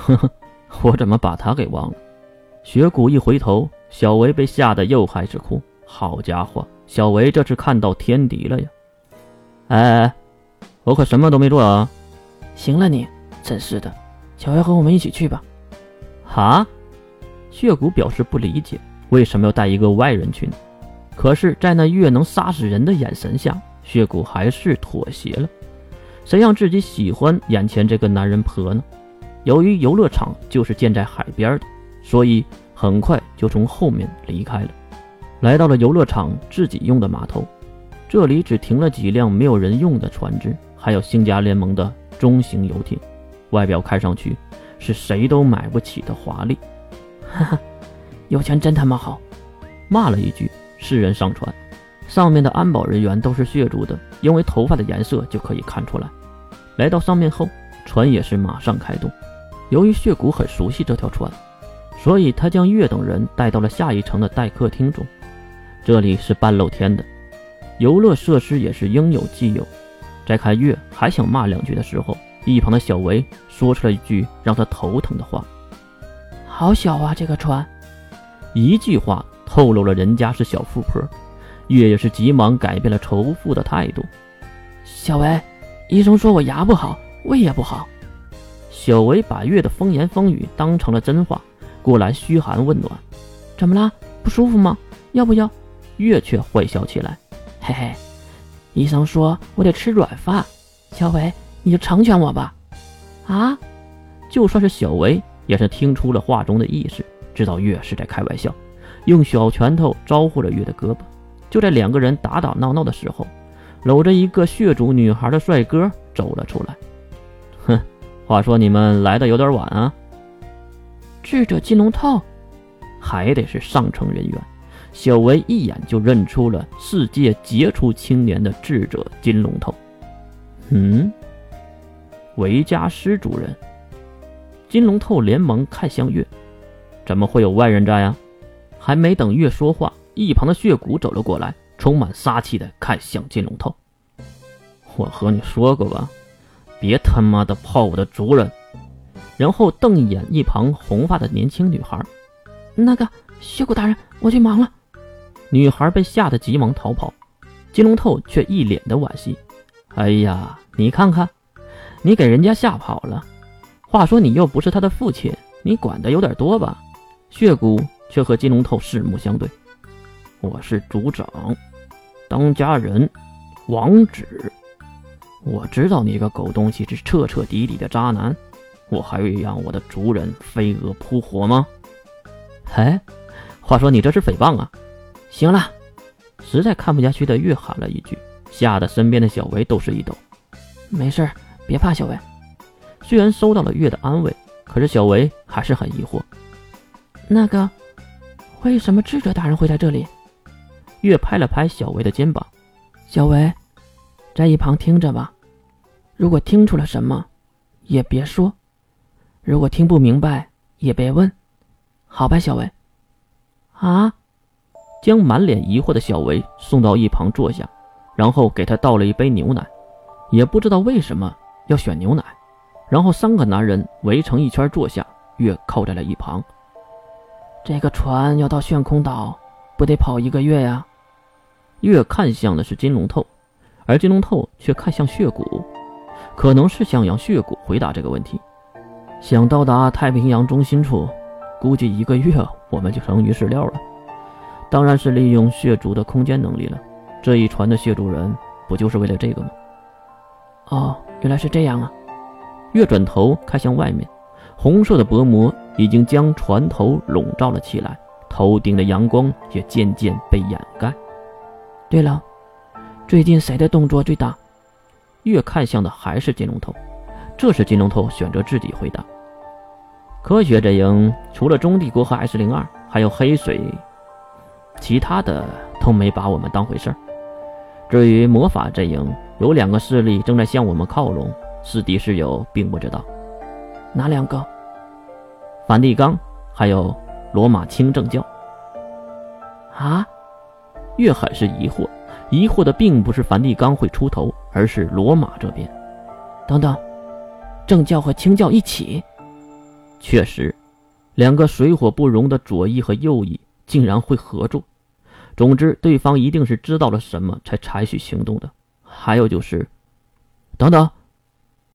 呵呵，我怎么把他给忘了？雪谷一回头，小维被吓得又开始哭。好家伙，小维这是看到天敌了呀！哎哎，我可什么都没做啊！行了你，真是的，小维和我们一起去吧。哈？血骨表示不理解，为什么要带一个外人去呢？可是，在那越能杀死人的眼神下，血骨还是妥协了。谁让自己喜欢眼前这个男人婆呢？由于游乐场就是建在海边的，所以很快就从后面离开了，来到了游乐场自己用的码头。这里只停了几辆没有人用的船只，还有星家联盟的中型游艇，外表看上去是谁都买不起的华丽。哈哈，有钱真他妈好！骂了一句，四人上船，上面的安保人员都是血族的，因为头发的颜色就可以看出来。来到上面后，船也是马上开动。由于血骨很熟悉这条船，所以他将月等人带到了下一层的待客厅中。这里是半露天的。游乐设施也是应有尽有。在看月还想骂两句的时候，一旁的小维说出了一句让他头疼的话：“好小啊，这个船。”一句话透露了人家是小富婆。月也是急忙改变了仇富的态度：“小维，医生说我牙不好，胃也不好。”小维把月的风言风语当成了真话，过来嘘寒问暖：“怎么了？不舒服吗？要不要？”月却坏笑起来。嘿嘿，医生说我得吃软饭，小维你就成全我吧。啊，就算是小维也是听出了话中的意思，知道月是在开玩笑，用小拳头招呼着月的胳膊。就在两个人打打闹闹的时候，搂着一个血族女孩的帅哥走了出来。哼，话说你们来的有点晚啊。智者金龙套，还得是上层人员。小维一眼就认出了世界杰出青年的智者金龙头。嗯，维加斯主人。金龙头连忙看向月，怎么会有外人在啊？还没等月说话，一旁的血骨走了过来，充满杀气的看向金龙头。我和你说过吧，别他妈的泡我的族人！然后瞪眼一旁红发的年轻女孩。那个血骨大人，我去忙了。女孩被吓得急忙逃跑，金龙透却一脸的惋惜。哎呀，你看看，你给人家吓跑了。话说你又不是他的父亲，你管的有点多吧？血骨却和金龙透四目相对。我是族长，当家人，王子。我知道你个狗东西是彻彻底底的渣男，我还会让我的族人飞蛾扑火吗？哎，话说你这是诽谤啊！行了，实在看不下去的月喊了一句，吓得身边的小维都是一抖。没事别怕，小维。虽然收到了月的安慰，可是小维还是很疑惑。那个，为什么智者大人会在这里？月拍了拍小维的肩膀，小维，在一旁听着吧。如果听出了什么，也别说；如果听不明白，也别问。好吧，小维。啊？将满脸疑惑的小维送到一旁坐下，然后给他倒了一杯牛奶，也不知道为什么要选牛奶。然后三个男人围成一圈坐下，月靠在了一旁。这个船要到炫空岛，不得跑一个月呀？月看向的是金龙透，而金龙透却看向血骨，可能是想让血骨回答这个问题。想到达太平洋中心处，估计一个月我们就成鱼饲料了。当然是利用血族的空间能力了。这一船的血族人不就是为了这个吗？哦，原来是这样啊！月转头看向外面，红色的薄膜已经将船头笼罩了起来，头顶的阳光也渐渐被掩盖。对了，最近谁的动作最大？月看向的还是金龙头。这时金龙头选择自己回答：科学阵营除了中帝国和 S 零二，还有黑水。其他的都没把我们当回事儿。至于魔法阵营，有两个势力正在向我们靠拢，是敌是友并不知道。哪两个？梵蒂冈，还有罗马清正教。啊？月很是疑惑，疑惑的并不是梵蒂冈会出头，而是罗马这边。等等，正教和清教一起？确实，两个水火不容的左翼和右翼竟然会合作。总之，对方一定是知道了什么才采取行动的。还有就是，等等，